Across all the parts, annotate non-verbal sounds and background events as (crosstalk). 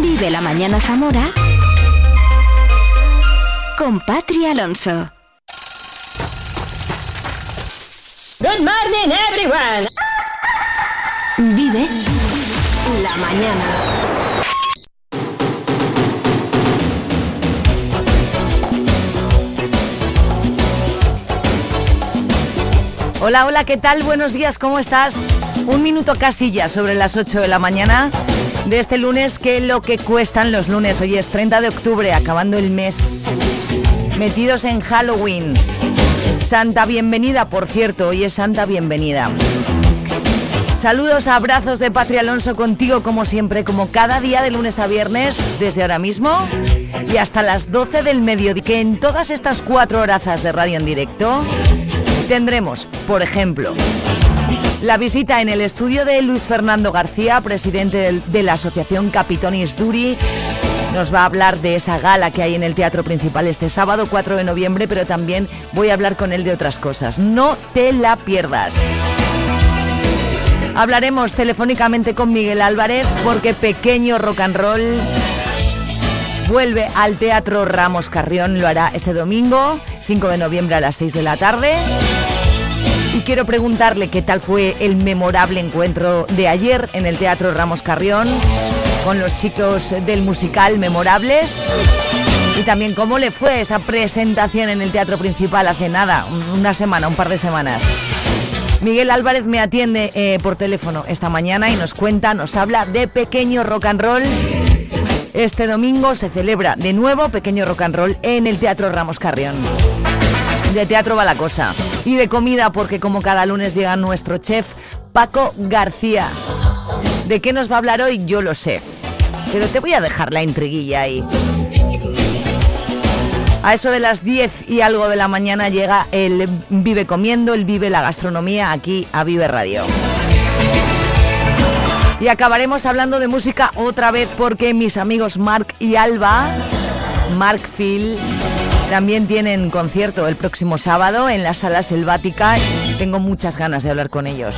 Vive la mañana Zamora con Patri Alonso. Good morning, everyone. Vive la mañana. Hola, hola, ¿qué tal? Buenos días, ¿cómo estás? Un minuto casi ya sobre las 8 de la mañana de este lunes, que lo que cuestan los lunes. Hoy es 30 de octubre, acabando el mes. Metidos en Halloween. Santa bienvenida, por cierto, hoy es Santa bienvenida. Saludos, abrazos de Patria Alonso contigo como siempre, como cada día de lunes a viernes, desde ahora mismo y hasta las 12 del mediodía, que en todas estas cuatro horazas de radio en directo tendremos, por ejemplo, la visita en el estudio de Luis Fernando García, presidente de la Asociación Capitonis Duri. Nos va a hablar de esa gala que hay en el Teatro Principal este sábado 4 de noviembre, pero también voy a hablar con él de otras cosas. No te la pierdas. Hablaremos telefónicamente con Miguel Álvarez porque Pequeño Rock and Roll vuelve al Teatro Ramos Carrión. Lo hará este domingo, 5 de noviembre a las 6 de la tarde. Quiero preguntarle qué tal fue el memorable encuentro de ayer en el Teatro Ramos Carrión con los chicos del musical Memorables. Y también cómo le fue esa presentación en el Teatro Principal hace nada, un- una semana, un par de semanas. Miguel Álvarez me atiende eh, por teléfono esta mañana y nos cuenta, nos habla de pequeño rock and roll. Este domingo se celebra de nuevo pequeño rock and roll en el Teatro Ramos Carrión. De teatro va la cosa. Y de comida porque como cada lunes llega nuestro chef Paco García. ¿De qué nos va a hablar hoy? Yo lo sé. Pero te voy a dejar la intriguilla ahí. A eso de las 10 y algo de la mañana llega el Vive Comiendo, el Vive la Gastronomía aquí a Vive Radio. Y acabaremos hablando de música otra vez porque mis amigos Mark y Alba, Mark Phil, también tienen concierto el próximo sábado en la Sala Selvática. Tengo muchas ganas de hablar con ellos.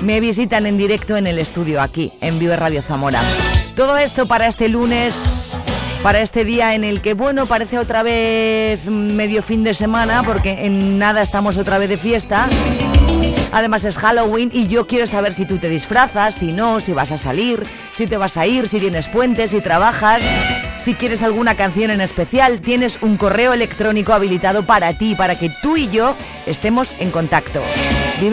Me visitan en directo en el estudio aquí, en Vive Radio Zamora. Todo esto para este lunes, para este día en el que, bueno, parece otra vez medio fin de semana, porque en nada estamos otra vez de fiesta. Además es Halloween y yo quiero saber si tú te disfrazas, si no, si vas a salir, si te vas a ir, si tienes puentes, si trabajas, si quieres alguna canción en especial, tienes un correo electrónico habilitado para ti, para que tú y yo estemos en contacto. Vive.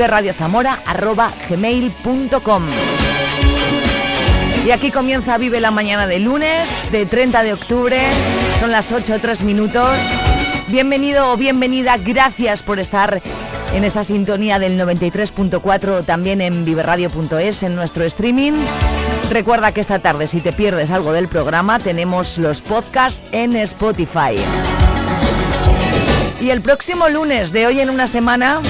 Y aquí comienza Vive la mañana de lunes, de 30 de octubre. Son las 8 o 3 minutos. Bienvenido o bienvenida, gracias por estar en esa sintonía del 93.4 o también en viveradio.es en nuestro streaming. Recuerda que esta tarde, si te pierdes algo del programa, tenemos los podcasts en Spotify. Y el próximo lunes de hoy en una semana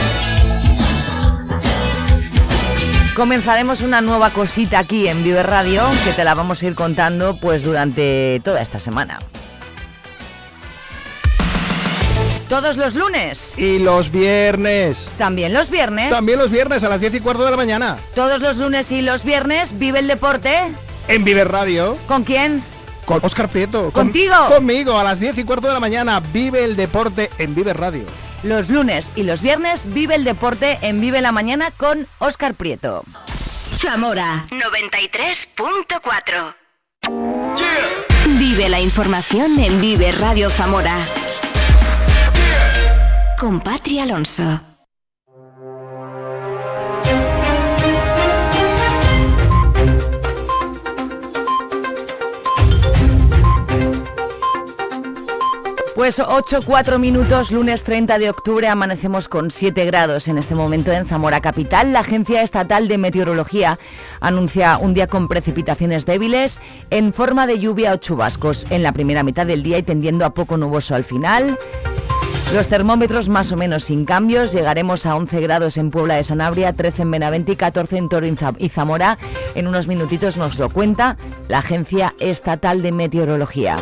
comenzaremos una nueva cosita aquí en Vive Radio que te la vamos a ir contando pues durante toda esta semana. Todos los lunes, Y los viernes. también los viernes. También los viernes a las 10 y cuarto de la mañana. Todos los lunes y los viernes vive el deporte. En Viver Radio. ¿Con quién? Con Oscar Prieto. con- ¿Contigo? conmigo a las 10 y cuarto de la mañana. Vive el deporte en Viver Radio. Los lunes y los viernes vive el deporte en Vive la Mañana con Óscar Prieto. Zamora 93.4. Vive la información en Vive Radio Zamora. Con Patri Alonso. Pues 8, 4 minutos, lunes 30 de octubre, amanecemos con 7 grados en este momento en Zamora Capital. La Agencia Estatal de Meteorología anuncia un día con precipitaciones débiles en forma de lluvia o chubascos en la primera mitad del día y tendiendo a poco nuboso al final. Los termómetros más o menos sin cambios, llegaremos a 11 grados en Puebla de Sanabria, 13 en Benavente y 14 en Toro y Za- y Zamora. En unos minutitos nos lo cuenta la Agencia Estatal de Meteorología.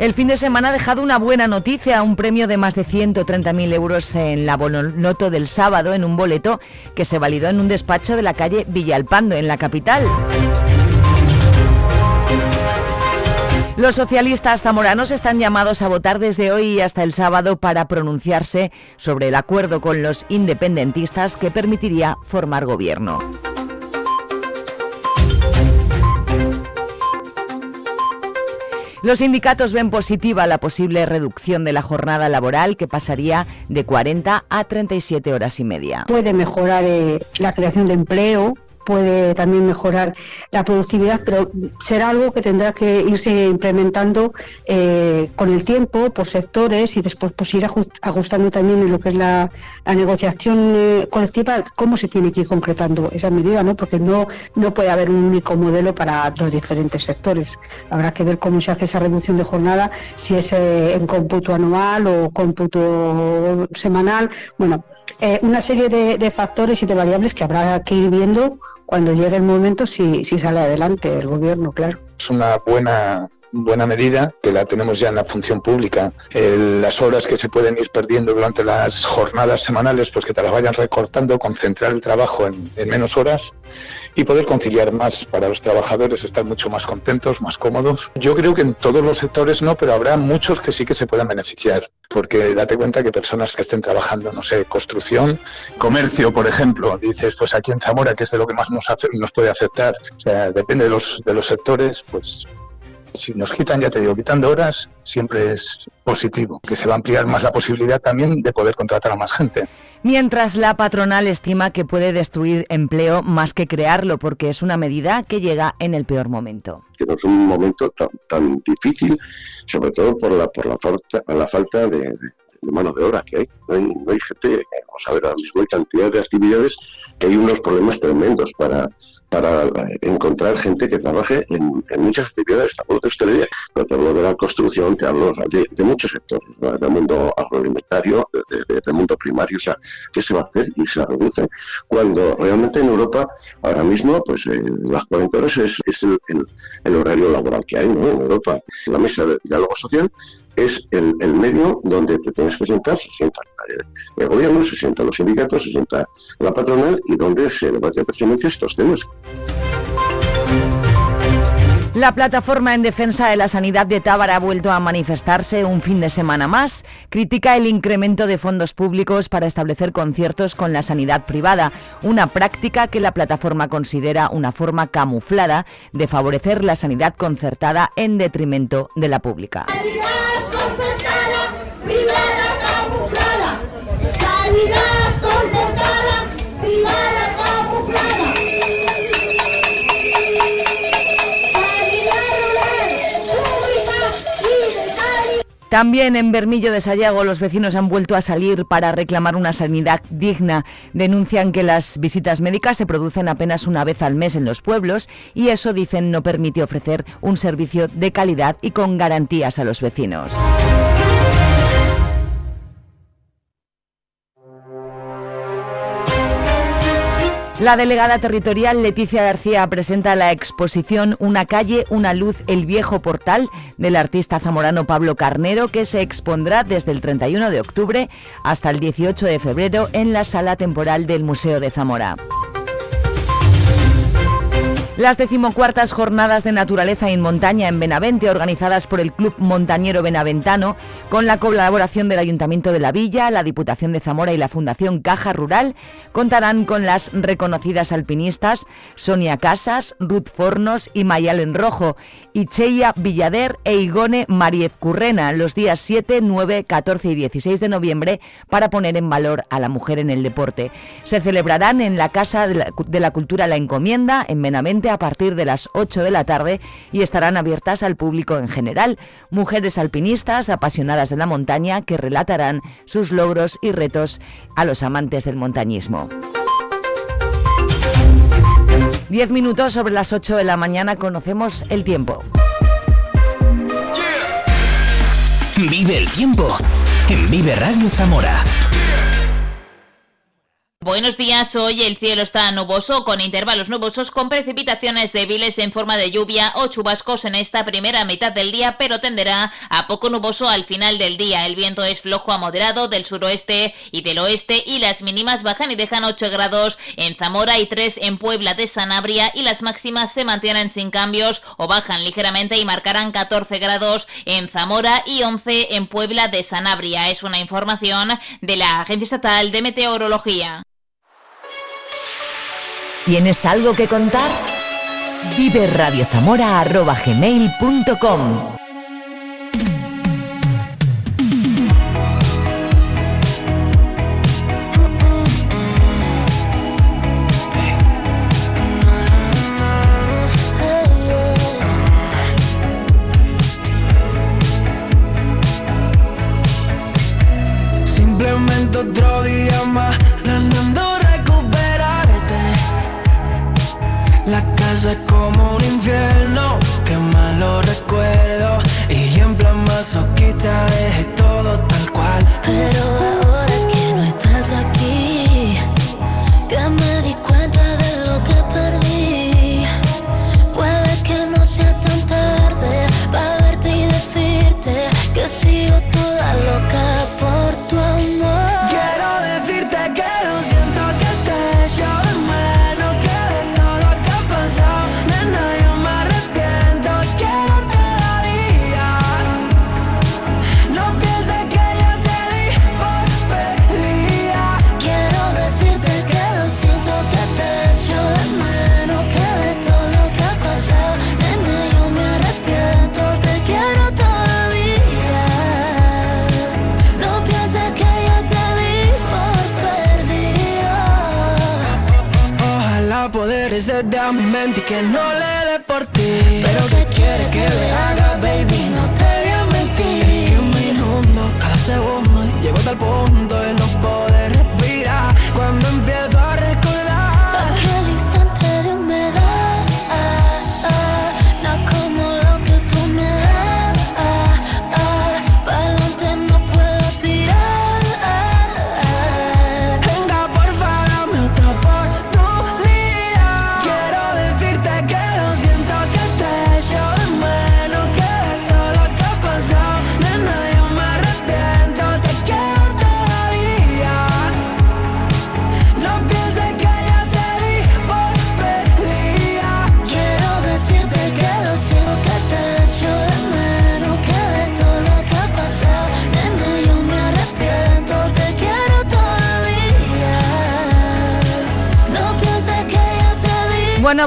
El fin de semana ha dejado una buena noticia, un premio de más de 130.000 euros en la Bononoto del sábado en un boleto que se validó en un despacho de la calle Villalpando, en la capital. Los socialistas zamoranos están llamados a votar desde hoy hasta el sábado para pronunciarse sobre el acuerdo con los independentistas que permitiría formar gobierno. Los sindicatos ven positiva la posible reducción de la jornada laboral que pasaría de 40 a 37 horas y media. Puede mejorar eh, la creación de empleo, puede también mejorar la productividad, pero será algo que tendrá que irse implementando eh, con el tiempo, por sectores y después pues ir ajustando también en lo que es la, negociación eh, colectiva, cómo se tiene que ir concretando esa medida, ¿no? porque no, no puede haber un único modelo para los diferentes sectores. Habrá que ver cómo se hace esa reducción de jornada, si es eh, en cómputo anual o cómputo semanal. Bueno, eh, una serie de, factores y de variables que habrá que ir viendo cuando llegue el momento si, si sale adelante el gobierno, claro. Es una buena buena medida, que la tenemos ya en la función pública. las horas que se pueden ir perdiendo durante las jornadas semanales, pues que te las vayan recortando, concentrar el trabajo en, en menos horas y poder conciliar más. Para los trabajadores, estar mucho más contentos, más cómodos. Yo creo que en todos los sectores no, pero habrá muchos que sí que se puedan beneficiar, porque date cuenta que personas que estén trabajando, no sé, construcción, comercio, por ejemplo, dices, pues aquí en Zamora, que es de lo que más nos, nos puede afectar, o sea, depende de los, de los sectores, pues si nos quitan, ya te digo, quitando horas, siempre es positivo, que se va a ampliar más la posibilidad también de poder contratar a más gente. Mientras la patronal estima que puede destruir empleo más que crearlo, porque es una medida que llega en el peor momento. Que no es un momento tan, difícil, sobre todo por la, por la, falta, la falta de, mano de obra que hay. No hay, no hay gente, vamos a ver, ahora mismo hay cantidad de actividades que hay unos problemas tremendos para, para encontrar gente que trabaje en, muchas actividades. Te hablo de hostelería, pero te hablo de la construcción, te hablo de, muchos sectores, del mundo agroalimentario, del mundo primario. O sea, ¿qué se va a hacer? Y se reduce. Cuando realmente en Europa, ahora mismo, pues eh, las 40 horas es, el, horario laboral que hay ¿no? en Europa. La mesa de diálogo social es el, medio donde te tienes que sentar, se el gobierno, se sientan los sindicatos, se sienta la patronal y donde se debate precisamente estos temas. La plataforma en defensa de la sanidad de Tábara ha vuelto a manifestarse un fin de semana más. Critica el incremento de fondos públicos para establecer conciertos con la sanidad privada, una práctica que la plataforma considera una forma camuflada de favorecer la sanidad concertada en detrimento de la pública. También en Bermillo de Sayago los vecinos han vuelto a salir para reclamar una sanidad digna. Denuncian que las visitas médicas se producen apenas una vez al mes en los pueblos y eso, dicen, no permite ofrecer un servicio de calidad y con garantías a los vecinos. La delegada territorial Leticia García presenta la exposición Una calle, una luz, el viejo portal del artista zamorano Pablo Carnero que se expondrá desde el 31 de octubre hasta el 18 de febrero en la sala temporal del Museo de Zamora. Las decimocuartas jornadas de naturaleza en montaña en Benavente, organizadas por el Club Montañero Benaventano, con la colaboración del Ayuntamiento de la Villa, la Diputación de Zamora y la Fundación Caja Rural, contarán con las reconocidas alpinistas Sonia Casas, Ruth Fornos y Mayalen Rojo, y Villader e Igone Mariez Currena los días 7, 9, 14 y 16 de noviembre para poner en valor a la mujer en el deporte. Se celebrarán en la Casa de la, de la Cultura La Encomienda, en Benavente, a partir de las 8 de la tarde y estarán abiertas al público en general. Mujeres alpinistas apasionadas de la montaña que relatarán sus logros y retos a los amantes del montañismo. Diez minutos sobre las 8 de la mañana conocemos el tiempo. Vive el tiempo en Vive Radio Zamora Buenos días, hoy el cielo está nuboso con intervalos nubosos con precipitaciones débiles en forma de lluvia o chubascos en esta primera mitad del día, pero tenderá a poco nuboso al final del día. El viento es flojo a moderado del suroeste y del oeste y las mínimas bajan y dejan 8 grados en Zamora y 3 en Puebla de Sanabria y las máximas se mantienen sin cambios o bajan ligeramente y marcarán 14 grados en Zamora y 11 en Puebla de Sanabria. Es una información de la Agencia Estatal de Meteorología. ¿Tienes algo que contar? Vive es como un infierno, que malo recuerdo Y en plan masoquista dejé mi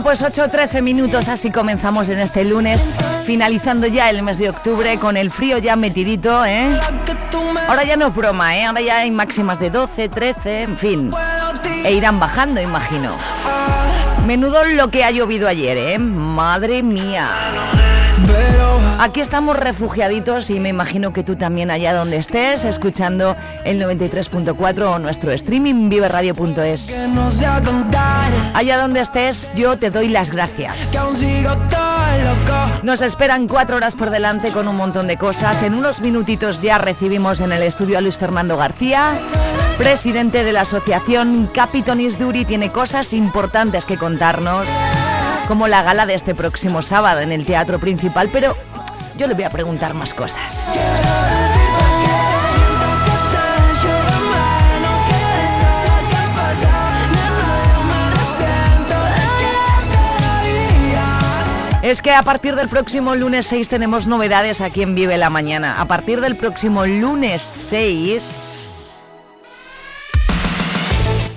Pues 8-13 minutos, así comenzamos en este lunes, finalizando ya el mes de octubre con el frío ya metidito, ¿eh? Ahora ya no es broma, ¿eh? Ahora ya hay máximas de 12, 13, en fin. E irán bajando, imagino. Menudo lo que ha llovido ayer, ¿eh? Madre mía. Aquí estamos refugiaditos y me imagino que tú también allá donde estés, escuchando el 93.4 o nuestro streaming viveradio.es. Allá donde estés, yo te doy las gracias. Nos esperan cuatro horas por delante con un montón de cosas. En unos minutitos ya recibimos en el estudio a Luis Fernando García, presidente de la asociación Capitonis Duri. Tiene cosas importantes que contarnos como la gala de este próximo sábado en el teatro principal, pero yo le voy a preguntar más cosas. Es que a partir del próximo lunes 6 tenemos novedades aquí en Vive la Mañana. A partir del próximo lunes 6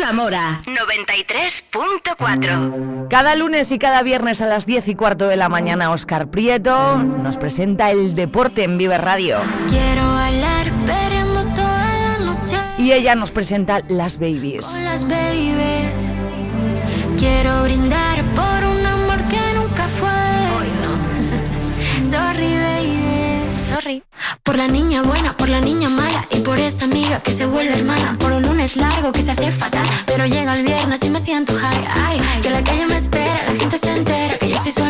Zamora 93.4. Cada lunes y cada viernes a las 10 y cuarto de la mañana, Oscar Prieto nos presenta el deporte en Vive Radio. Quiero bailar toda la noche. Y ella nos presenta Las Babies. las babies. Quiero brindar por Por la niña buena, por la niña mala y por esa amiga que se vuelve hermana. Por un lunes largo que se hace fatal, pero llega el viernes y me siento high. Ay, que la calle me espera, la gente se entera que yo estoy soltera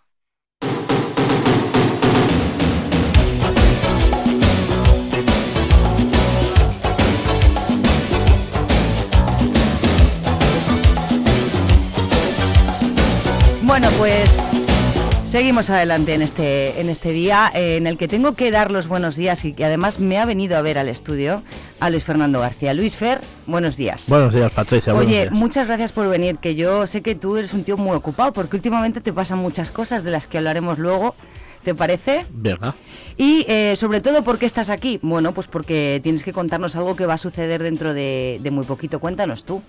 Bueno, pues seguimos adelante en este, en este día eh, en el que tengo que dar los buenos días y que además me ha venido a ver al estudio a Luis Fernando García. Luis Fer, buenos días. Buenos días, Patricia. Oye, días. muchas gracias por venir, que yo sé que tú eres un tío muy ocupado porque últimamente te pasan muchas cosas de las que hablaremos luego. ¿Te parece? ¿Verdad? Y eh, sobre todo, ¿por qué estás aquí? Bueno, pues porque tienes que contarnos algo que va a suceder dentro de, de muy poquito. Cuéntanos tú.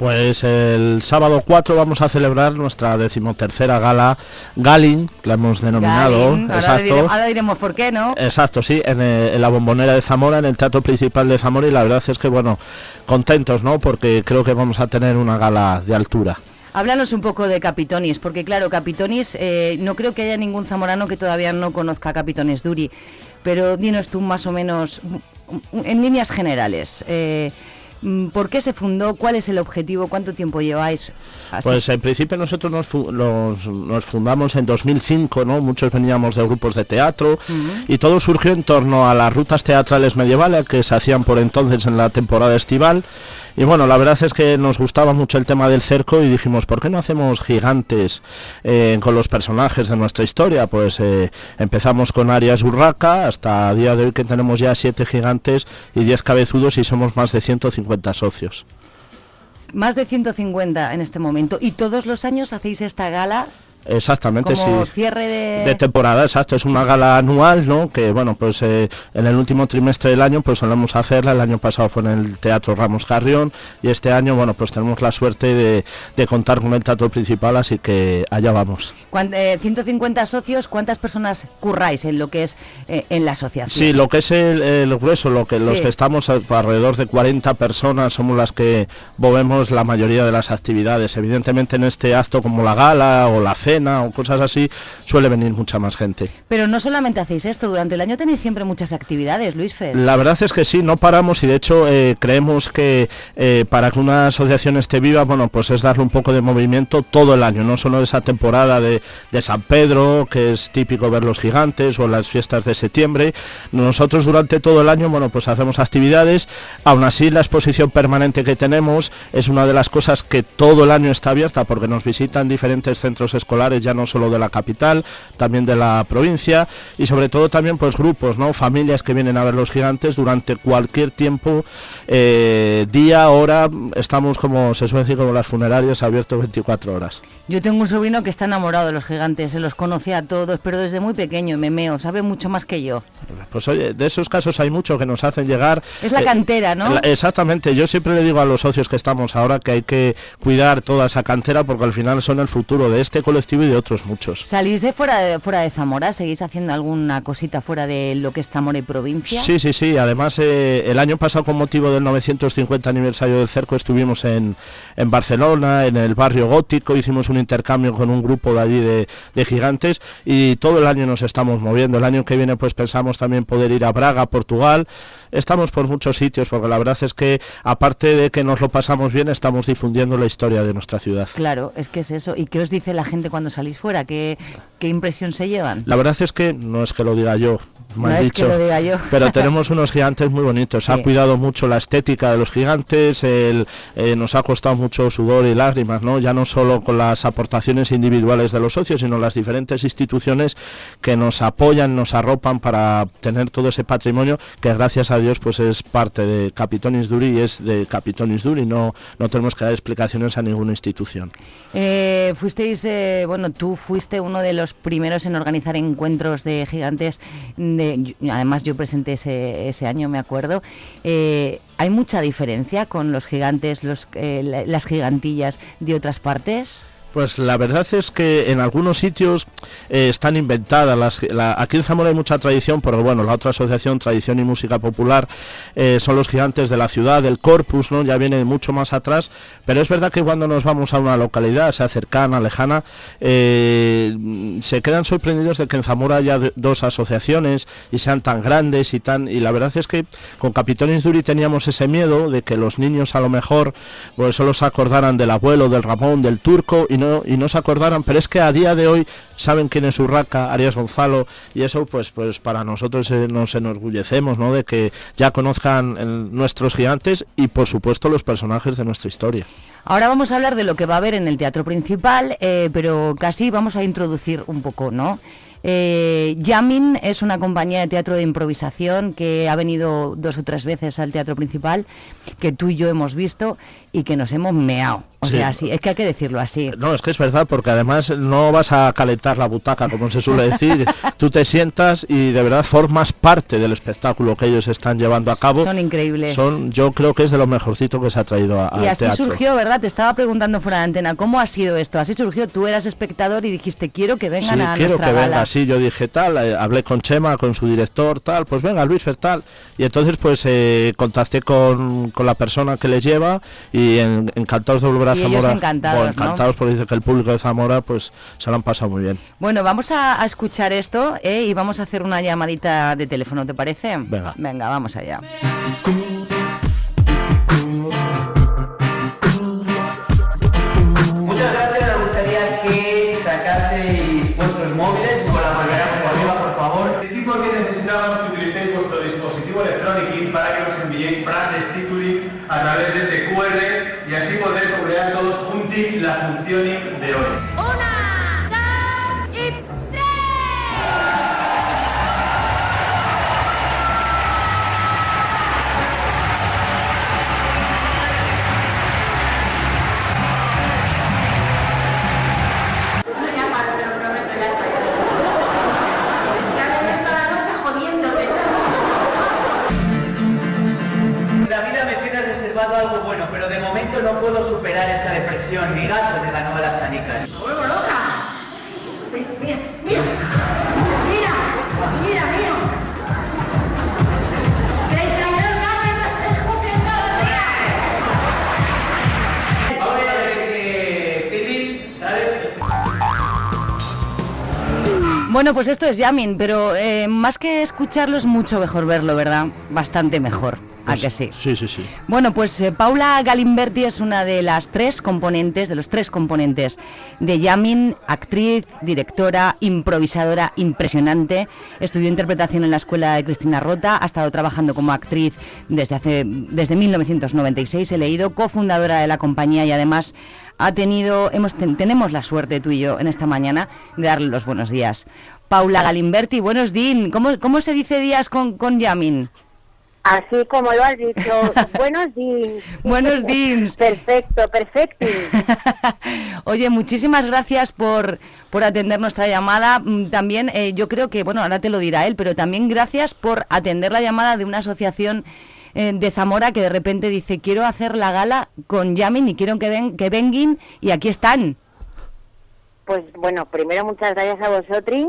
Pues el sábado 4 vamos a celebrar nuestra decimotercera gala Galin, la hemos denominado. Ahora, exacto. diremos, ahora diremos por qué, ¿no? Exacto, sí, en, eh, en la bombonera de Zamora, en el teatro principal de Zamora y la verdad es que bueno, contentos, ¿no? Porque creo que vamos a tener una gala de altura. Háblanos un poco de Capitonis, porque claro, Capitonis, eh, no creo que haya ningún zamorano que todavía no conozca a Capitonis Duri, pero dinos tú más o menos, en líneas generales, eh, ¿por qué se fundó? ¿Cuál es el objetivo? ¿Cuánto tiempo lleváis? Así. Pues en principio nosotros nos, fu- los- nos fundamos en 2005, ¿no? Muchos veníamos de grupos de teatro y todo surgió en torno a las rutas teatrales medievales que se hacían por entonces en la temporada estival. Y bueno, la verdad es que nos gustaba mucho el tema del cerco y dijimos, ¿por qué no hacemos gigantes eh, con los personajes de nuestra historia? Pues eh, empezamos con Arias Urraca, hasta a día de hoy que tenemos ya siete gigantes y 10 cabezudos y somos más de 150 socios. Más de 150 en este momento. ¿Y todos los años hacéis esta gala? Exactamente, como sí. cierre de... de temporada, exacto, es una gala anual, ¿no? Que bueno, pues eh, en el último trimestre del año pues solemos hacerla, el año pasado fue en el Teatro Ramos Carrión y este año, bueno, pues tenemos la suerte de, de contar con el teatro principal, así que allá vamos. Eh, 150 socios, ¿cuántas personas curráis en lo que es eh, en la asociación? Sí, lo que es el, el grueso, lo que los que estamos alrededor de 40 personas somos las que movemos la mayoría de las actividades. Evidentemente en este acto como la gala o la cena o cosas así suele venir mucha más gente. Pero no solamente hacéis esto, durante el año tenéis siempre muchas actividades, Luis Fer. La verdad es que sí, no paramos y de hecho eh, creemos que eh, para que una asociación esté viva, bueno, pues es darle un poco de movimiento todo el año, no solo esa temporada de, de San Pedro, que es típico ver los gigantes o las fiestas de septiembre. Nosotros durante todo el año, bueno, pues hacemos actividades. Aún así, la exposición permanente que tenemos es una de las cosas que todo el año está abierta porque nos visitan diferentes centros escolares, ya no solo de la capital, también de la provincia y sobre todo también pues grupos, ¿no? Familias que vienen a ver los gigantes durante cualquier tiempo, eh, día, hora, estamos como se suele decir como las funerarias abiertos 24 horas. Yo tengo un sobrino que está enamorado de los gigantes, se los conoce a todos, pero desde muy pequeño, memeo, sabe mucho más que yo. Pues oye, de esos casos hay muchos que nos hacen llegar. Es la eh, cantera, ¿no? la- exactamente, yo siempre le digo a los socios que estamos ahora que hay que cuidar toda esa cantera porque al final son el futuro de este colectivo y de otros muchos. ¿Salís de fuera, de fuera de Zamora? ¿Seguís haciendo alguna cosita fuera de lo que es Zamora y provincia? Sí, sí, sí. Además, eh, el año pasado, con motivo del 950 aniversario del cerco, estuvimos en, en Barcelona, en el barrio gótico, hicimos un intercambio con un grupo de allí de, de gigantes y todo el año nos estamos moviendo. El año que viene, pues pensamos también poder ir a Braga, Portugal. Estamos por muchos sitios, porque la verdad es que, aparte de que nos lo pasamos bien, estamos difundiendo la historia de nuestra ciudad. Claro, es que es eso. ¿Y qué os dice la gente cuando salís fuera? ¿Qué, qué impresión se llevan? La verdad es que no es que lo diga yo, me No has es que dicho, lo diga yo. pero tenemos unos gigantes muy bonitos. Sí. Ha cuidado mucho la estética de los gigantes, el, eh, nos ha costado mucho sudor y lágrimas, ¿no? Ya no solo con las aportaciones individuales de los socios, sino las diferentes instituciones que nos apoyan, nos arropan para tener todo ese patrimonio que gracias a Dios pues es parte de Capitonis Duri y es de Capitonis Duri, no, no tenemos que dar explicaciones a ninguna institución. Eh, fuisteis, eh, bueno, tú fuiste uno de los primeros en organizar encuentros de gigantes. de- además, yo presenté ese, ese año, me acuerdo. Eh, ¿Hay mucha diferencia con los gigantes, los, eh, la- las gigantillas de otras partes? Pues la verdad es que en algunos sitios eh, están inventadas. Las, la- aquí en Zamora hay mucha tradición, pero bueno, la otra asociación, Tradición y Música Popular, eh, son los gigantes de la ciudad, del Corpus, ¿no? Ya viene mucho más atrás. Pero es verdad que cuando nos vamos a una localidad, sea cercana, lejana, eh, se quedan sorprendidos de que en Zamora haya dos asociaciones y sean tan grandes y tan. Y la verdad es que con Capitones Duri teníamos ese miedo de que los niños a lo mejor pues solo se acordaran del abuelo, del Ramón, del turco no, y no se acordaran, pero es que a día de hoy saben quién es Urraca, Arias Gonzalo, y eso pues pues para nosotros eh, nos enorgullecemos ¿no? de que ya conozcan nuestros gigantes y por supuesto los personajes de nuestra historia. Ahora vamos a hablar de lo que va a haber en el teatro principal, eh, pero casi vamos a introducir un poco, ¿no? Eh, Yamin es una compañía de teatro de improvisación que ha venido dos o tres veces al teatro principal, que tú y yo hemos visto y que nos hemos meado. O Sí. sea, sí, es que hay que decirlo así. No, es que es verdad, porque además no vas a calentar la butaca, como se suele decir. (laughs) Tú te sientas y de verdad formas parte del espectáculo que ellos están llevando a cabo. Son increíbles. Son, yo creo que es de lo mejorcito que se ha traído a, Y así teatro. surgió, ¿verdad? Te estaba preguntando fuera de antena, ¿cómo ha sido esto? Así surgió, tú eras espectador y dijiste, quiero que vengan Sí, a quiero nuestra que gala. venga, sí, yo dije tal, eh, hablé con Chema, con su director, tal, pues venga, Luis tal. Y entonces pues eh, contacté con, con la persona que les lleva y en- encantados de volver a Y Zamora. encantados, Bueno, ¿no? encantados porque dice que el público de Zamora pues se lo han pasado muy bien. Bueno, vamos a, a escuchar esto ¿eh? y vamos a hacer una llamadita de teléfono, ¿te parece? Venga. Venga, vamos allá. Todos juntos la función de hoy. Pues esto es Yamin, pero eh, más que escucharlo es mucho mejor verlo, ¿verdad? Bastante mejor. ¿A que sí? Sí, sí, sí. Bueno, pues eh, Paula Galimberti es una de las tres componentes, de los tres componentes de Yamin, actriz, directora, improvisadora impresionante. Estudió interpretación en la escuela de Cristina Rota, ha estado trabajando como actriz desde hace desde 1996, he leído, cofundadora de la compañía y además ha tenido hemos ten- tenemos la suerte tú y yo en esta mañana de darle los buenos días. Paula Galimberti, buenos días. ¿Cómo, cómo se dice días con, con Yamin? Así como lo has dicho, (laughs) buenos días. Buenos días. Perfecto, perfecto. (laughs) Oye, muchísimas gracias por, por atender nuestra llamada. Mm, También eh, yo creo que, bueno, ahora te lo dirá él, pero también gracias por atender la llamada de una asociación eh, de Zamora que de repente dice, quiero hacer la gala con Yamin y quiero que, ven, que vengan y aquí están. Pues bueno, primero muchas gracias a vosotros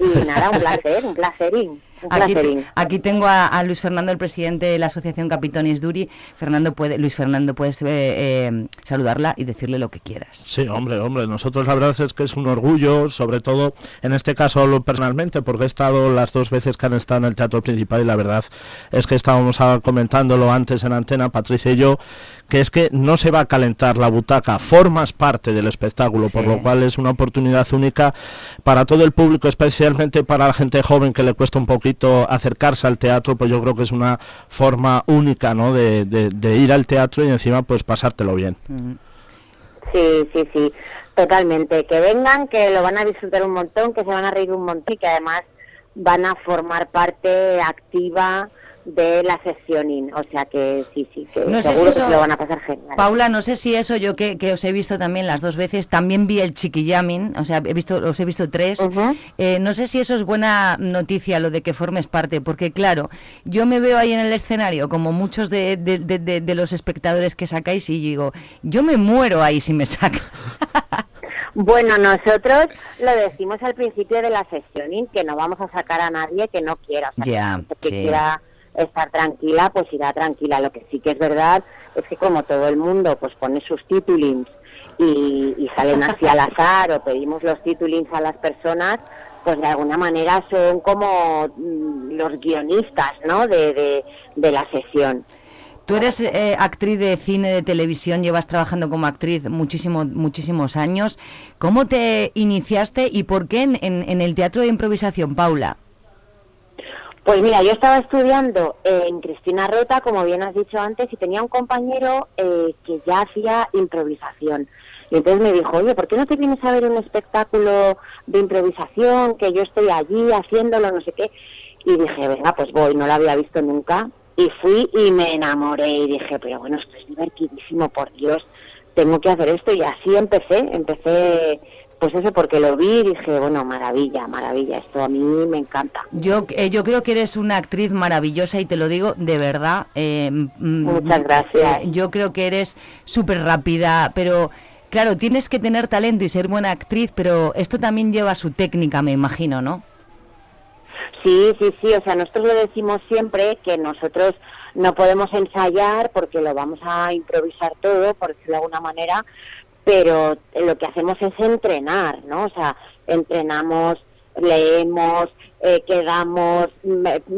y (laughs) nada, un placer, un placerín. Un Aquí, placerín. aquí tengo a, a Luis Fernando, el presidente de la asociación Capitonis Duri. Fernando puede, Luis Fernando, puedes eh, eh, saludarla y decirle lo que quieras. Sí, hombre, hombre, nosotros la verdad es que es un orgullo, sobre todo en este caso lo personalmente, porque he estado las dos veces que han estado en el teatro principal y la verdad es que estábamos comentándolo antes en antena, Patricia y yo, que es que no se va a calentar la butaca, formas parte del espectáculo, por lo cual es una oportunidad única para todo el público, especialmente para la gente joven que le cuesta un poquito acercarse al teatro, pues yo creo que es una forma única, ¿no? De, de- de ir al teatro y encima pues pasártelo bien. Sí, sí, sí, totalmente. Que vengan, que lo van a disfrutar un montón, que se van a reír un montón y que además van a formar parte activa de la sessioning. O sea que sí, sí, que No sé seguro si que eso- se lo van a pasar genial. Paula, no sé si eso yo que, que os he visto también las dos veces, también vi el chiquillamin, o sea, he visto, os he visto tres. Eh, no sé si eso es buena noticia, lo de que formes parte, porque claro, yo me veo ahí en el escenario, como muchos de, de- de- los espectadores que sacáis, y digo, yo me muero ahí si me saca. Bueno, nosotros lo decimos al principio de la sessioning, que no vamos a sacar a nadie que no quiera. O sea, que, sí. quiera estar tranquila, pues irá tranquila. Lo que sí que es verdad es que como todo el mundo pues pone sus titulings y, salen así al azar o pedimos los titulings a las personas, pues de alguna manera son como mm, los guionistas, ¿no? De, de, la sesión. Tú eres eh, actriz de cine, de televisión, llevas trabajando como actriz muchísimo, muchísimos años. ¿Cómo te iniciaste y por qué en- en el teatro de improvisación, Paula? Pues mira, yo estaba estudiando en Cristina Rota, como bien has dicho antes, y tenía un compañero eh, que ya hacía improvisación. Y entonces me dijo, oye, ¿por qué no te vienes a ver un espectáculo de improvisación? Que yo estoy allí haciéndolo, no sé qué. Y dije, venga, pues voy, no lo había visto nunca. Y fui y me enamoré y dije, pero bueno, esto es divertidísimo, por Dios, tengo que hacer esto. Y así empecé, empecé, pues eso, porque lo vi y dije, bueno, maravilla, maravilla, esto a mí me encanta. Yo, eh, yo creo que eres una actriz maravillosa y te lo digo de verdad. eh, mm, Muchas gracias. eh, yo creo que eres súper rápida, pero claro, tienes que tener talento y ser buena actriz, pero esto también lleva su técnica, me imagino, ¿no? Sí, sí, sí, o sea, nosotros lo decimos siempre que nosotros no podemos ensayar porque lo vamos a improvisar todo, por decirlo de alguna manera, pero lo que hacemos es entrenar, ¿no? O sea, entrenamos, leemos, eh, quedamos,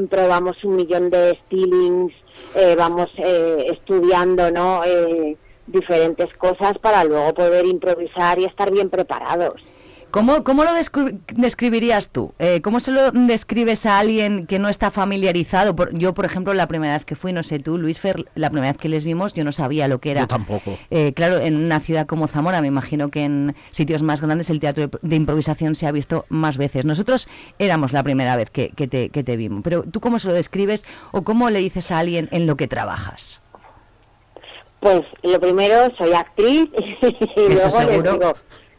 probamos un millón de stylings, eh, vamos eh, estudiando, ¿no? Eh, diferentes cosas para luego poder improvisar y estar bien preparados. ¿Cómo, cómo lo descri- describirías tú? Eh, ¿Cómo se lo describes a alguien que no está familiarizado? Por- yo, por ejemplo, la primera vez que fui, no sé tú, Luis Fer, la primera vez que les vimos, yo no sabía lo que era. Yo tampoco. Eh, claro, en una ciudad como Zamora, me imagino que en sitios más grandes el teatro de, de improvisación se ha visto más veces. Nosotros éramos la primera vez que, que te, que te vimos, pero ¿tú cómo se lo describes o cómo le dices a alguien en lo que trabajas? Pues lo primero, soy actriz (laughs) y Eso luego les seguro. digo,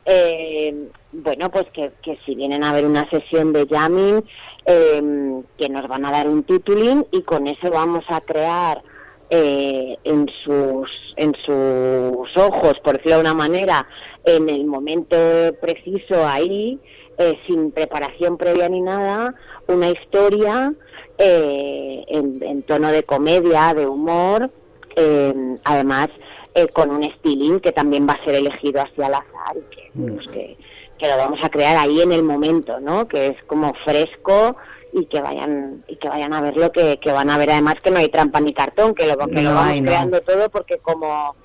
eh, bueno, pues que, que si vienen a ver una sesión de jamming, eh, que nos van a dar un tituling y con eso vamos a crear eh, en sus en sus ojos, por decirlo de una manera, en el momento preciso ahí, eh, sin preparación previa ni nada, una historia eh, en, en tono de comedia, de humor, eh, además eh, con un styling que también va a ser elegido hacia al azar y que, pues, que, que lo vamos a crear ahí en el momento, ¿no? Que es como fresco y que vayan y que vayan a ver lo que, que van a ver además que no hay trampa ni cartón, que lo, que lo No vamos hay, no. creando todo porque como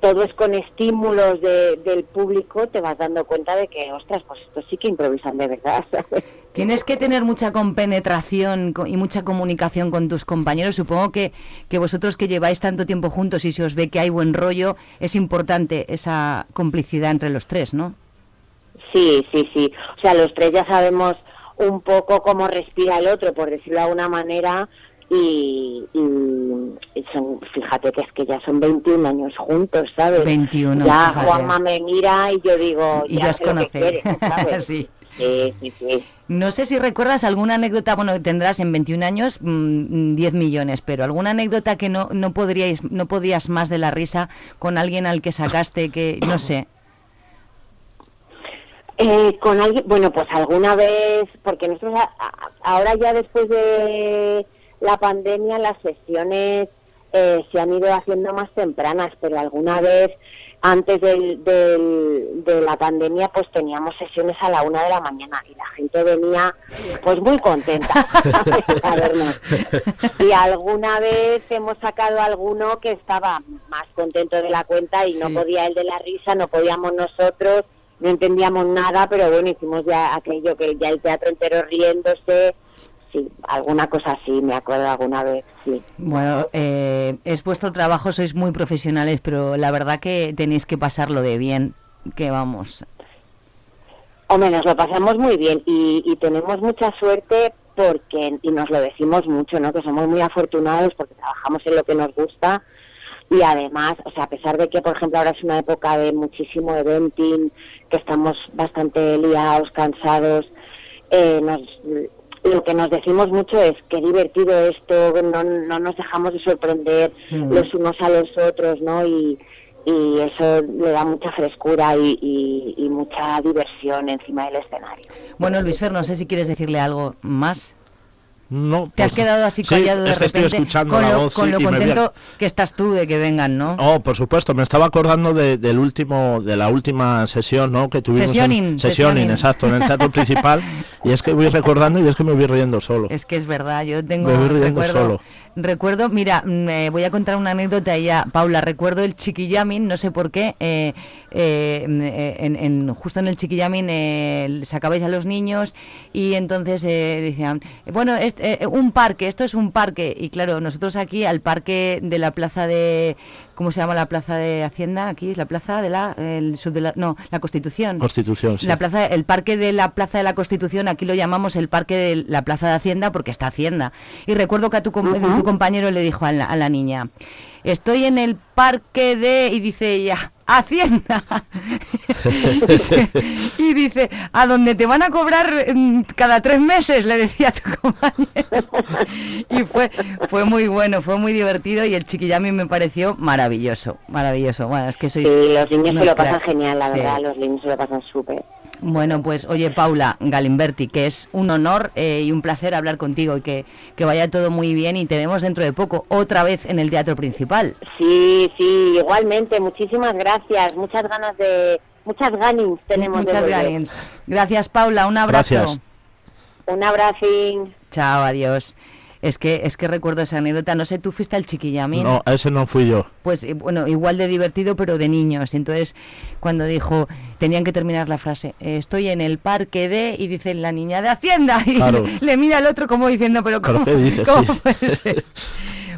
todo es con estímulos de- del público, te vas dando cuenta de que, ostras, pues esto sí que improvisan de verdad. (laughs) ¿sabes? Tienes que tener mucha compenetración co- y mucha comunicación con tus compañeros. Supongo que, que vosotros que lleváis tanto tiempo juntos y se os ve que hay buen rollo, es importante esa complicidad entre los tres, ¿no? Sí, sí, sí. O sea, los tres ya sabemos un poco cómo respira el otro, por decirlo de alguna manera, y, son, fíjate que es que ya son 21 años juntos, ¿sabes? 21, Ya fíjate. Juanma me mira y yo digo, Y ya ya os sé lo que conocéis. quieres, (laughs) ¿sabes? Sí. sí, sí, sí. No sé si recuerdas alguna anécdota, bueno, tendrás en 21 años mm, 10 millones, pero alguna anécdota que no, no podríais, no podías más de la risa con alguien al que sacaste que, no sé. Eh, con alguien, bueno, pues alguna vez, porque nosotros a- a- ahora ya después de la pandemia las sesiones eh, se han ido haciendo más tempranas, pero alguna vez antes del, del- de la pandemia pues teníamos sesiones a la una de la mañana y la gente venía pues muy contenta (laughs) a vernos. Y alguna vez hemos sacado alguno que estaba más contento de la cuenta y no Sí. podía el de la risa, no podíamos nosotros, no entendíamos nada, pero bueno, hicimos ya aquello que ya el teatro entero riéndose. Sí, alguna cosa así, me acuerdo alguna vez, sí. Bueno, eh, es vuestro trabajo, sois muy profesionales, pero la verdad que tenéis que pasarlo de bien, que vamos. Hombre, nos lo pasamos muy bien y, y tenemos mucha suerte porque, y nos lo decimos mucho, ¿no? Que somos muy afortunados porque trabajamos en lo que nos gusta y además, o sea, a pesar de que, por ejemplo, ahora es una época de muchísimo eventing, que estamos bastante liados, cansados, eh, nos, lo que nos decimos mucho es qué divertido esto, no, no nos dejamos de sorprender Mm. los unos a los otros, ¿no? Y, y eso le da mucha frescura y, y- y mucha diversión encima del escenario. Bueno, Luis Fer, no sé si quieres decirle algo más. No. Te has pues- quedado así Sí, callado de es que estoy repente escuchando con la lo, voz, con sí, lo y me viene- contento que estás tú de que vengan, ¿no? Oh, por supuesto, me estaba acordando de, del último, de la última sesión, ¿no? Que tuvimos. en- Sesioning, sesioning, sesioning. exacto, en el teatro (laughs) principal. Y es que voy recordando y es que me voy riendo solo. Es que es verdad, yo tengo Me voy riendo recuerdo, solo. recuerdo, mira, me voy a contar una anécdota ya, Paula, recuerdo el chiquillamin, no sé por qué, eh, eh, en, en- justo en el chiquillamin eh, sacabais a los niños y entonces eh, decían, bueno, es, eh, un parque, esto es un parque, y claro, nosotros aquí al parque de la plaza de, ¿cómo se llama la plaza de Hacienda? Aquí es la plaza de la, el sub de la, no, la Constitución. Constitución, sí. La plaza, el parque de la Plaza de la Constitución, aquí lo llamamos el parque de la Plaza de Hacienda porque está Hacienda. Y recuerdo que a tu, tu compañero le dijo a la, a la niña, estoy en el parque de... Y dice ella, Hacienda. Dice- (laughs) y dice, a donde te van a cobrar mm, cada tres meses, le decía a tu compañero. (laughs) y fue, fue muy bueno, fue muy divertido y el chiquillami me pareció maravilloso, maravilloso. Bueno, es que sois... Sí, los niños se lo pasan cracks. genial, la Sí. verdad, los niños se lo pasan súper. Bueno, pues oye, Paula Galimberti, que es un honor eh, y un placer hablar contigo y que, que vaya todo muy bien y te vemos dentro de poco, otra vez en el Teatro Principal. Sí, sí, igualmente, muchísimas gracias, muchas ganas de, muchas ganings tenemos de Muchas volver. gracias. Gracias, Paula, un abrazo. Gracias. Un abrazo. Chao, adiós. Es que, es que recuerdo esa anécdota, no sé, tú fuiste al chiquillamín. No, ese no fui yo. Pues eh, bueno, igual de divertido, pero de niños. Y Entonces, cuando dijo, tenían que terminar la frase, eh, estoy en el parque de, y dice la niña de Hacienda, (laughs) y Claro. le, mira al otro como diciendo, pero ¿cómo, ¿qué dices? (laughs) cómo Sí. puede ser? (laughs)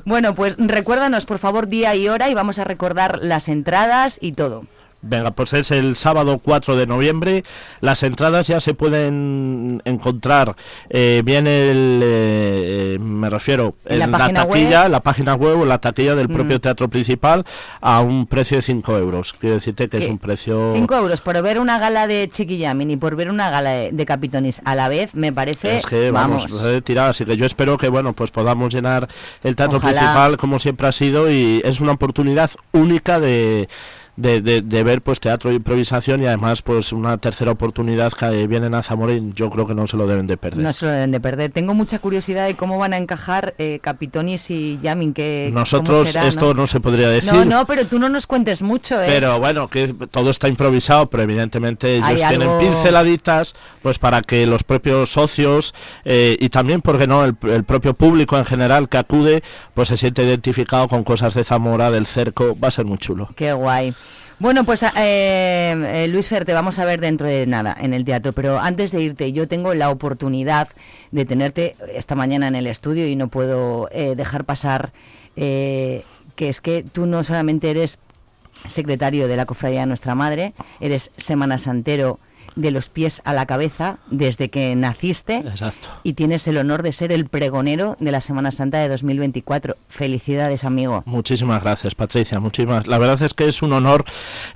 Bueno, pues recuérdanos por favor día y hora y vamos a recordar las entradas y todo. Venga, pues es el sábado 4 de noviembre. Las entradas ya se pueden encontrar eh, bien el, eh, me refiero, ¿En la taquilla, web? la página web o la taquilla del propio Mm. teatro principal a un precio de 5 euros. Quiero decirte que es un precio... 5 euros por ver una gala de Chiquillamin y por ver una gala de, de Capitonis a la vez, me parece, Es que vamos, vamos, debe tirar, así que yo espero que bueno pues podamos llenar el teatro Ojalá. principal como siempre ha sido y es una oportunidad única de, de, de- de ver pues teatro de improvisación y además pues una tercera oportunidad que vienen a Zamora y yo creo que no se lo deben de perder. no se lo deben de perder. Tengo mucha curiosidad de cómo van a encajar eh, Capitonis y Yamin, que Nosotros será, esto ¿no? se podría decir. No, no, pero tú no nos cuentes mucho, ¿eh? Pero bueno, que todo está improvisado, pero evidentemente ellos tienen pinceladitas, pues para que los propios socios eh, y también, porque no, el, el propio público en general que acude, pues se siente identificado con cosas de Zamora, del cerco, va a ser muy chulo. Qué guay. Bueno, pues eh, eh, Luis Fer, te vamos a ver dentro de nada en el teatro, pero antes de irte, yo tengo la oportunidad de tenerte esta mañana en el estudio y no puedo eh, dejar pasar eh, que es que tú no solamente eres secretario de la Cofradía de Nuestra Madre, eres Semana Santero de los pies a la cabeza desde que naciste Exacto. y tienes el honor de ser el pregonero de la Semana Santa de 2024. Felicidades, amigo. Muchísimas gracias, Patricia. Muchísimas. La verdad es que es un honor,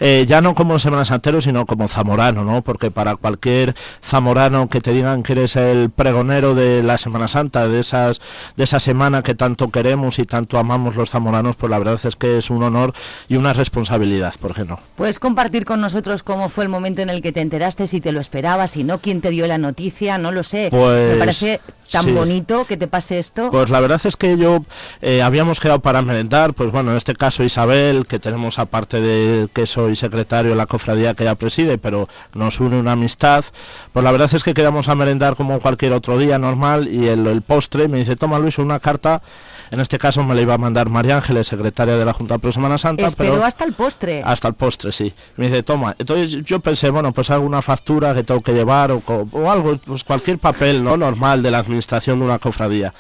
eh, ya no como Semana Santero, sino como zamorano, ¿no? Porque para cualquier zamorano que te digan que eres el pregonero de la Semana Santa, de esas, de esa semana que tanto queremos y tanto amamos los zamoranos, pues la verdad es que es un honor y una responsabilidad, ¿por qué no? ¿Puedes compartir con nosotros cómo fue el momento en el que te enteraste, si te lo esperabas, si no, quién te dio la noticia? No lo sé. Pues, Me parece tan sí. bonito que te pase esto. Pues la verdad es que yo eh, habíamos quedado para merendar, pues bueno, en este caso Isabel, que tenemos aparte de que soy secretario de la cofradía que ella preside, pero nos une una amistad, pues la verdad es que quedamos a merendar como cualquier otro día normal y el, el postre me dice, toma Luis, una carta, en este caso me la iba a mandar María Ángeles, secretaria de la Junta Pro Semana Santa, Esperó pero... hasta el postre. Hasta el postre, sí. Me dice, toma. Entonces yo pensé, bueno, pues alguna factura que tengo que llevar o, o algo, pues cualquier papel no normal de la administración de una cofradía.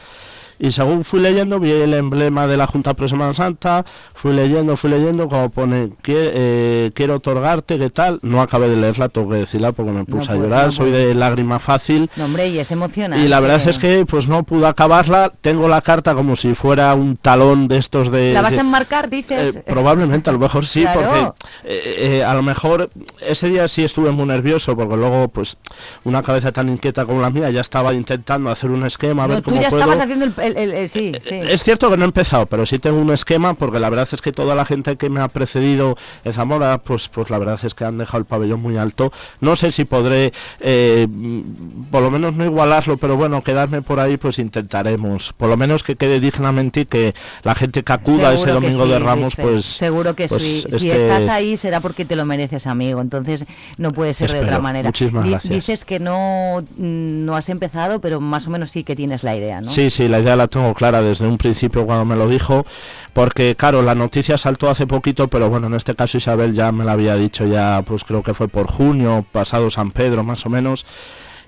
Y según fui leyendo, vi el emblema de la Junta Pro Semana Santa, fui leyendo, fui leyendo, como pone, "Quie- eh, quiero otorgarte, ¿qué tal? No acabé de leerla, tengo que decirla porque me puse a llorar, no soy de lágrima fácil. No, hombre, y es emocionante. Y la verdad es que pues no pude acabarla, tengo la carta como si fuera un talón de estos de... ¿La vas de- a enmarcar, dices? eh, probablemente, a lo mejor sí, Claro. porque eh, eh, a lo mejor ese día sí estuve muy nervioso, porque luego, pues, una cabeza tan inquieta como la mía ya estaba intentando hacer un esquema, a ver tú cómo ya puedo. estabas haciendo el... el- el- el- sí, sí. Es cierto que no he empezado, pero sí tengo un esquema, porque la verdad es que toda la gente que me ha precedido en Zamora, pues, pues la verdad es que han dejado el pabellón muy alto. No sé si podré, eh, mm, por lo menos no igualarlo, pero bueno, quedarme por ahí, pues intentaremos. Por lo menos que quede dignamente y que la gente que acuda ese Seguro domingo sí, de Ramos, pues... Seguro que pues sí. Si este- estás ahí será porque te lo mereces, amigo. Entonces no puede ser de otra manera. Muchísimas Di- gracias. Dices que no, mm, no has empezado, pero más o menos sí que tienes la idea, ¿no? Sí, sí, la idea la tengo clara desde un principio cuando me lo dijo, porque claro, la noticia saltó hace poquito, pero bueno, en este caso Isabel ya me la había dicho ya, pues creo que fue por junio, pasado San Pedro más o menos.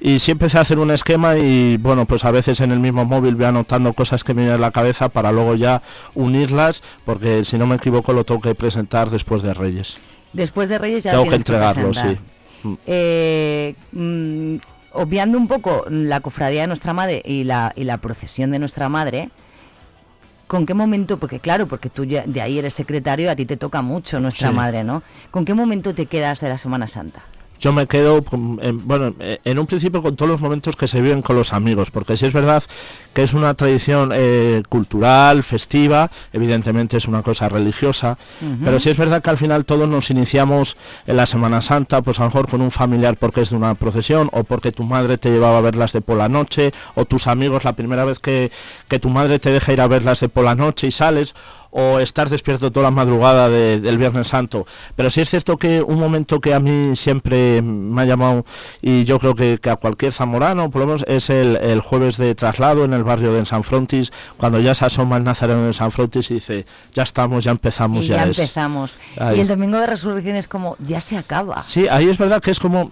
Y sí empecé a hacer un esquema y bueno, pues a veces en el mismo móvil voy anotando cosas que me vienen a la cabeza para luego ya unirlas, porque si no me equivoco lo tengo que presentar después de Reyes. Después de Reyes ya tengo que entregarlo, sí. presentar. Eh, mm, obviando un poco la cofradía de nuestra madre y la, y la procesión de nuestra madre, ¿con qué momento? Porque claro, porque tú ya de ahí eres secretario, a ti te toca mucho nuestra Sí. madre, ¿no? ¿Con qué momento te quedas de la Semana Santa? Yo me quedo, en- bueno, eh, en un principio con todos los momentos que se viven con los amigos, porque sí es verdad que es una tradición eh, cultural, festiva, evidentemente es una cosa religiosa, pero sí es verdad que al final todos nos iniciamos en la Semana Santa, pues a lo mejor con un familiar porque es de una procesión, o porque tu madre te llevaba a verlas de por la noche, o tus amigos la primera vez que, que tu madre te deja ir a verlas de por la noche y sales, o estar despierto toda la madrugada de- del Viernes Santo. Pero sí es cierto que un momento que a mí siempre me ha llamado, y yo creo que, que a cualquier zamorano, por lo menos, es el, el jueves de traslado en el barrio de San Frontis, cuando ya se asoma el Nazareno de San Frontis y dice, ya estamos, ya empezamos, y ya, ya es. empezamos. Ahí. Y el domingo de resurrección es como, ya se acaba. Sí, ahí es verdad que es como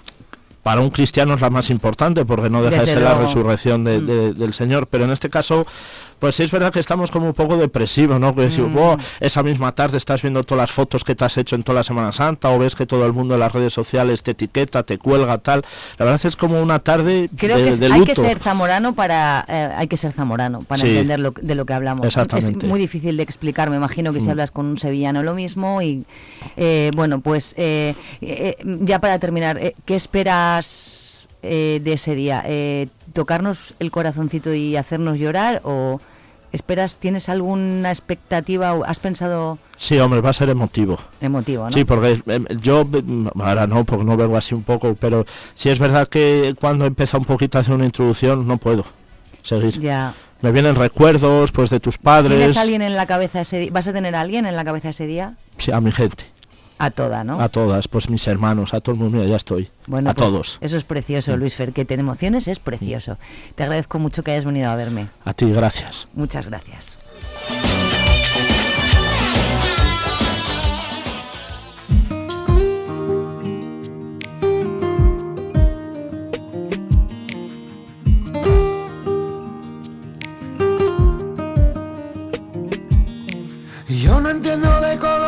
para un cristiano es la más importante porque no deja de ser la luego. Mm. resurrección de- de- del Señor, pero en este caso Pues sí, es verdad que estamos como un poco depresivos, ¿no? Que decimos, Mm. "Buah, esa misma tarde estás viendo todas las fotos que te has hecho en toda la Semana Santa o ves que todo el mundo en las redes sociales te etiqueta, te cuelga, tal. La verdad es como una tarde Creo de, que es- de hay que luto. ser zamorano para eh, hay que ser zamorano para Sí. entender lo, de lo que hablamos. Exactamente. Es muy difícil de explicar. Me imagino que si Mm. hablas con un sevillano lo mismo y eh, bueno pues eh, eh, ya para terminar, eh, ¿qué esperas eh, de ese día? Eh, ¿Tocarnos el corazoncito y hacernos llorar o esperas tienes alguna expectativa o has pensado Sí, hombre, va a ser emotivo. emotivo, ¿no? Sí, porque eh, yo, mm, ahora no, porque no vengo así un poco, pero sí es verdad que cuando empieza un poquito a hacer una introducción no puedo seguir. Ya. Me vienen recuerdos pues de tus padres, ¿Tienes alguien en la cabeza ese día? ¿Vas a tener a alguien en la cabeza ese día? sí, a mi gente, A toda, ¿no? a todas, pues mis hermanos, a todo el mundo, mira, ya estoy, Bueno, a pues, todos. Eso es precioso. Luis Fer, que te emociones es precioso. Te agradezco mucho que hayas venido a verme. A ti, gracias. Muchas gracias. Yo no entiendo de colores ni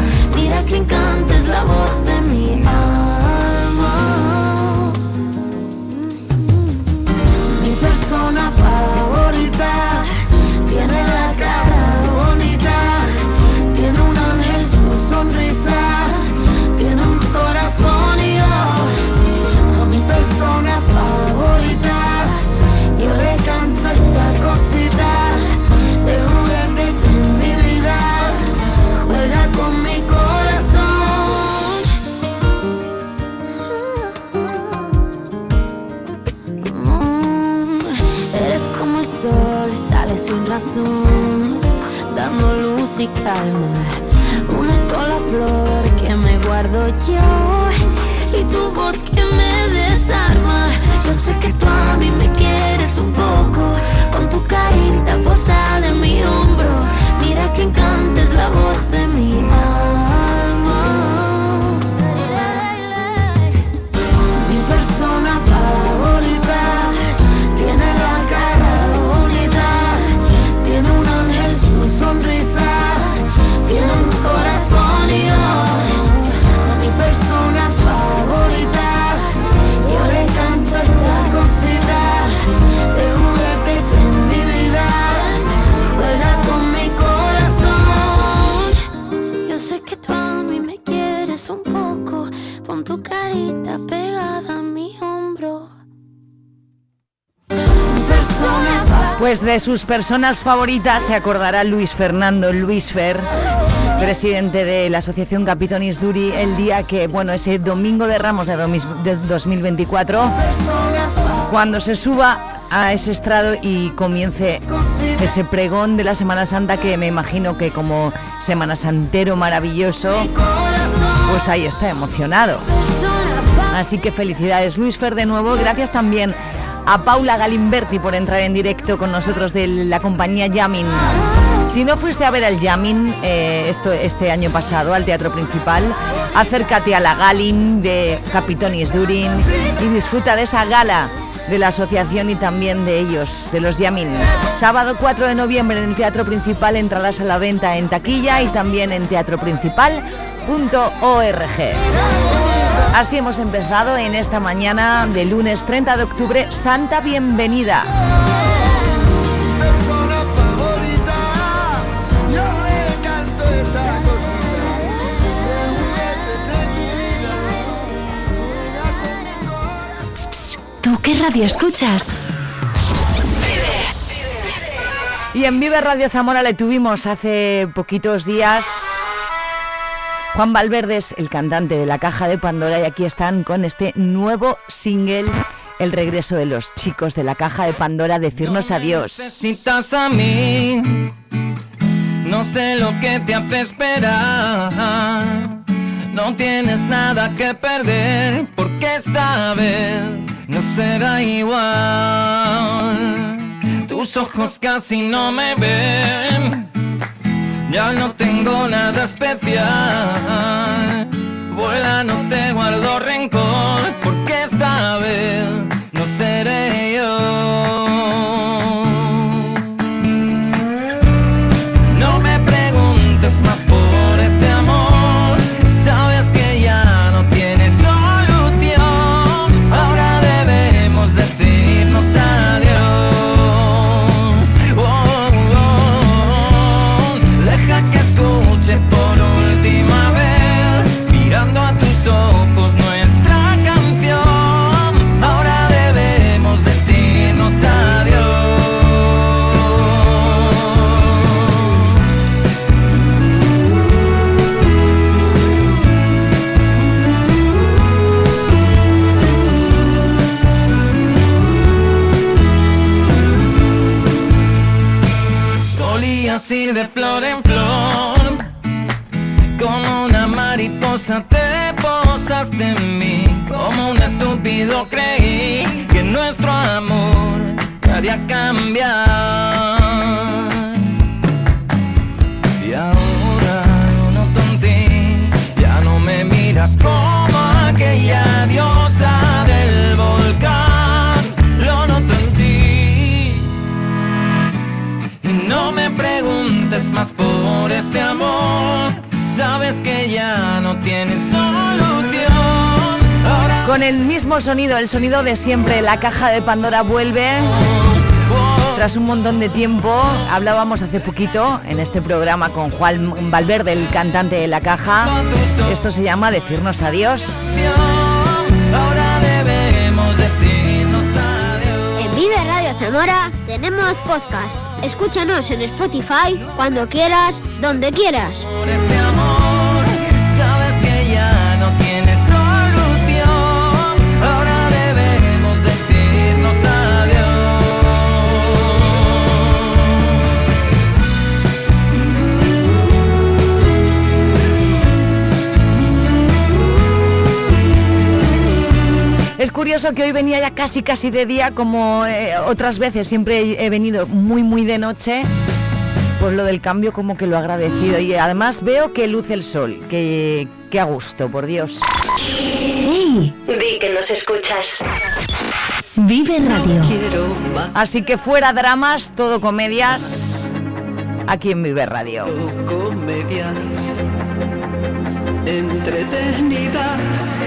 Mira que encanta es la voz de mi alma. Mi persona favorita tiene la cara De sus personas favoritas se acordará Luis Fernando Luis Fer, presidente de la Asociación Capitonis Duri, el día que, bueno, ese domingo de Ramos de 2024, cuando se suba a ese estrado y comience ese pregón de la Semana Santa que me imagino que como Semana Santero maravilloso, pues ahí está emocionado. Así que felicidades Luis Fer de nuevo, gracias también a Paula Galimberti por entrar en directo con nosotros de la compañía Yamin. Si no fuiste a ver al Yamin eh, esto, este año pasado al teatro principal, acércate a la Galin de Capitonis Durin y disfruta de esa gala de la asociación y también de ellos, de los Yamin. Sábado 4 de noviembre en el teatro principal, entradas a la venta en taquilla y también en teatroprincipal.org. Así hemos empezado en esta mañana de lunes 30 de octubre. Santa bienvenida. ¿Tú qué radio escuchas? Y en Vive Radio Zamora le tuvimos hace poquitos días. Juan Valverde es el cantante de la Caja de Pandora y aquí están con este nuevo single el regreso de los chicos de la caja de Pandora, decirnos adiós. Necesitas a mí, no sé lo que te hace esperar. No tienes nada que perder, porque esta vez no será igual. Tus ojos casi no me ven, ya no tengo nada especial. Vuela, no te guardo rencor, porque esta vez no seré yo. No me preguntes más por flor en flor, como una mariposa te posaste en mí, como un estúpido creí que nuestro amor haría cambiar. Amor. Sabes que ya no tienes solución. Ahora Con el mismo sonido, el sonido de siempre, la caja de Pandora vuelve. Tras un montón de tiempo, hablábamos hace poquito en este programa con Juan Valverde, el cantante de la caja. Esto se llama Decirnos Adiós. ahora debemos decirnos adiós. En Vive Radio Zamora tenemos podcast. Escúchanos en Spotify cuando quieras, donde quieras. Es curioso que hoy venía ya casi casi de día, como eh, otras veces, siempre he venido muy muy de noche. Pues lo del cambio como que lo he agradecido y además veo que luce el sol, que, que a gusto, por Dios. ¡Hey! Di que nos escuchas. Vive Radio. Así que fuera dramas, todo comedias, aquí en Vive Radio. comedias entretenidas.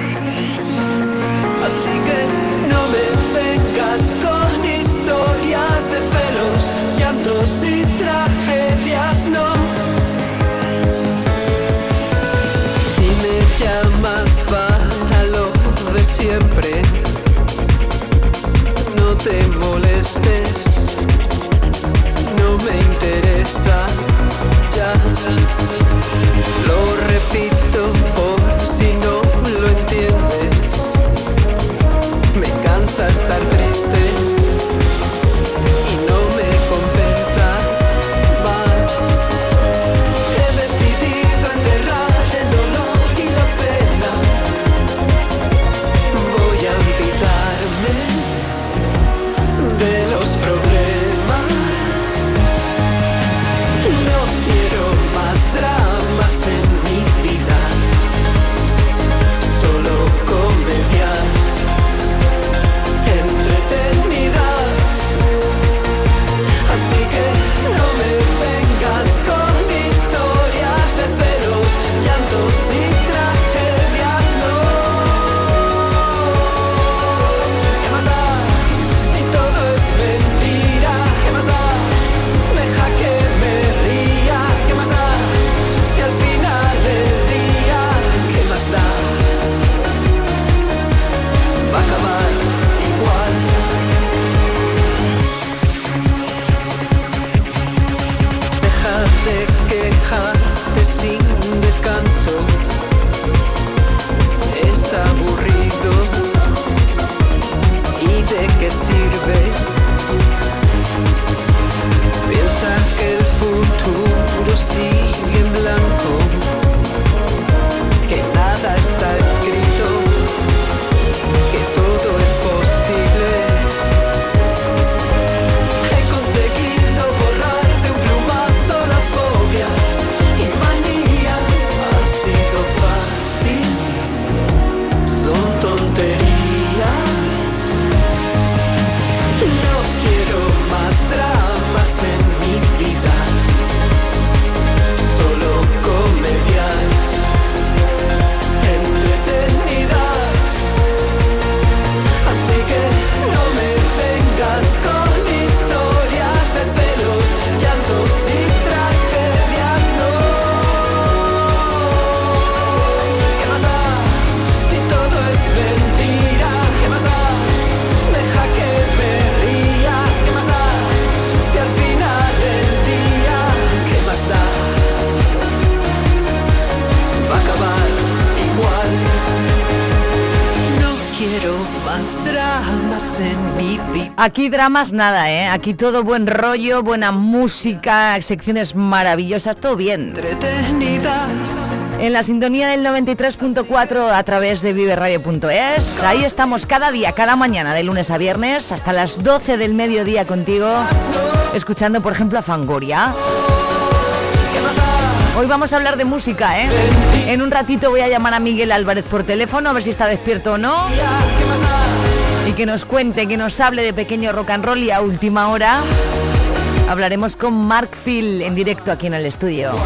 Si tragedias no, si me llamas para lo de siempre, no te molestes, no me interesa. Ya lo repito por si no lo entiendes. Me cansa estar triste. Aquí dramas nada, ¿eh? Aquí todo buen rollo, buena música, secciones maravillosas, todo bien. En la sintonía del 93.4 a través de viverradio.es. Ahí estamos cada día, cada mañana, de lunes a viernes, hasta las 12 del mediodía contigo, escuchando, por ejemplo, a Fangoria. Hoy vamos a hablar de música, ¿eh? En un ratito voy a llamar a Miguel Álvarez por teléfono, a ver si está despierto o no. Que nos cuente, que nos hable de pequeño rock and roll y a última hora hablaremos con Mark Phil en directo aquí en el estudio. No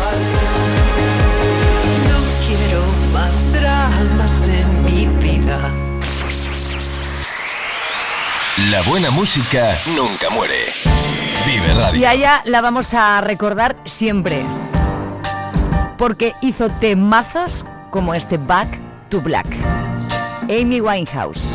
quiero más dramas en mi vida. La buena música nunca muere. Vive Radio. Y a ella la vamos a recordar siempre. Porque hizo temazos como este Back to Black. Amy Winehouse.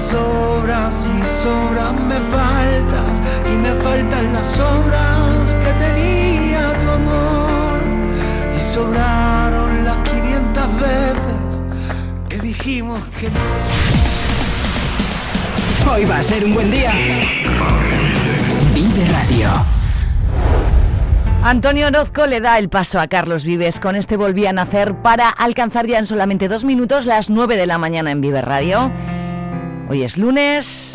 sobras y sobras me faltas, y me faltan las obras que tenía tu amor. Y sobraron las 500 veces que dijimos que no. Hoy va a ser un buen día. Vive Radio. Antonio Orozco le da el paso a Carlos Vives. Con este volví a nacer para alcanzar ya en solamente dos minutos las 9 de la mañana en Vive Radio. Hoy es lunes,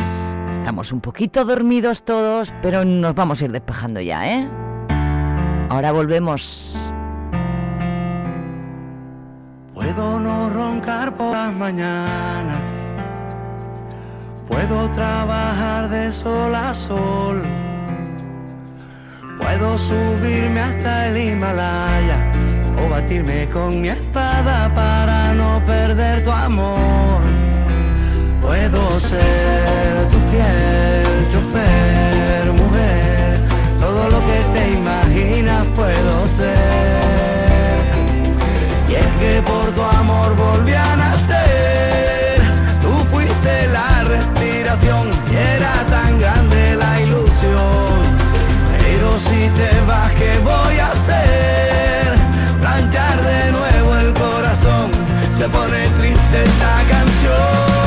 estamos un poquito dormidos todos, pero nos vamos a ir despejando ya, ¿eh? Ahora volvemos. Puedo no roncar por las mañanas. Puedo trabajar de sol a sol. Puedo subirme hasta el Himalaya o batirme con mi espada para no perder tu amor. Puedo ser tu fiel chofer, mujer. Todo lo que te imaginas puedo ser. Y es que por tu amor volví a nacer. Tú fuiste la respiración y era tan grande la ilusión. Pero si te vas, ¿qué voy a hacer? Planchar de nuevo el corazón. Se pone triste esta canción.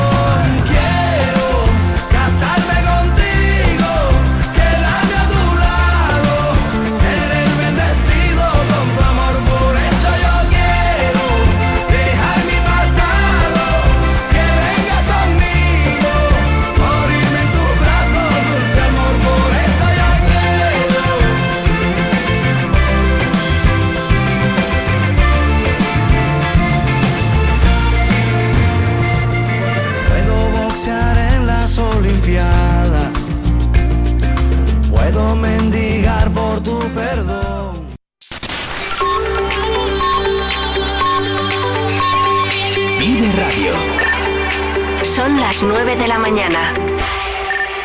Las 9 de la mañana.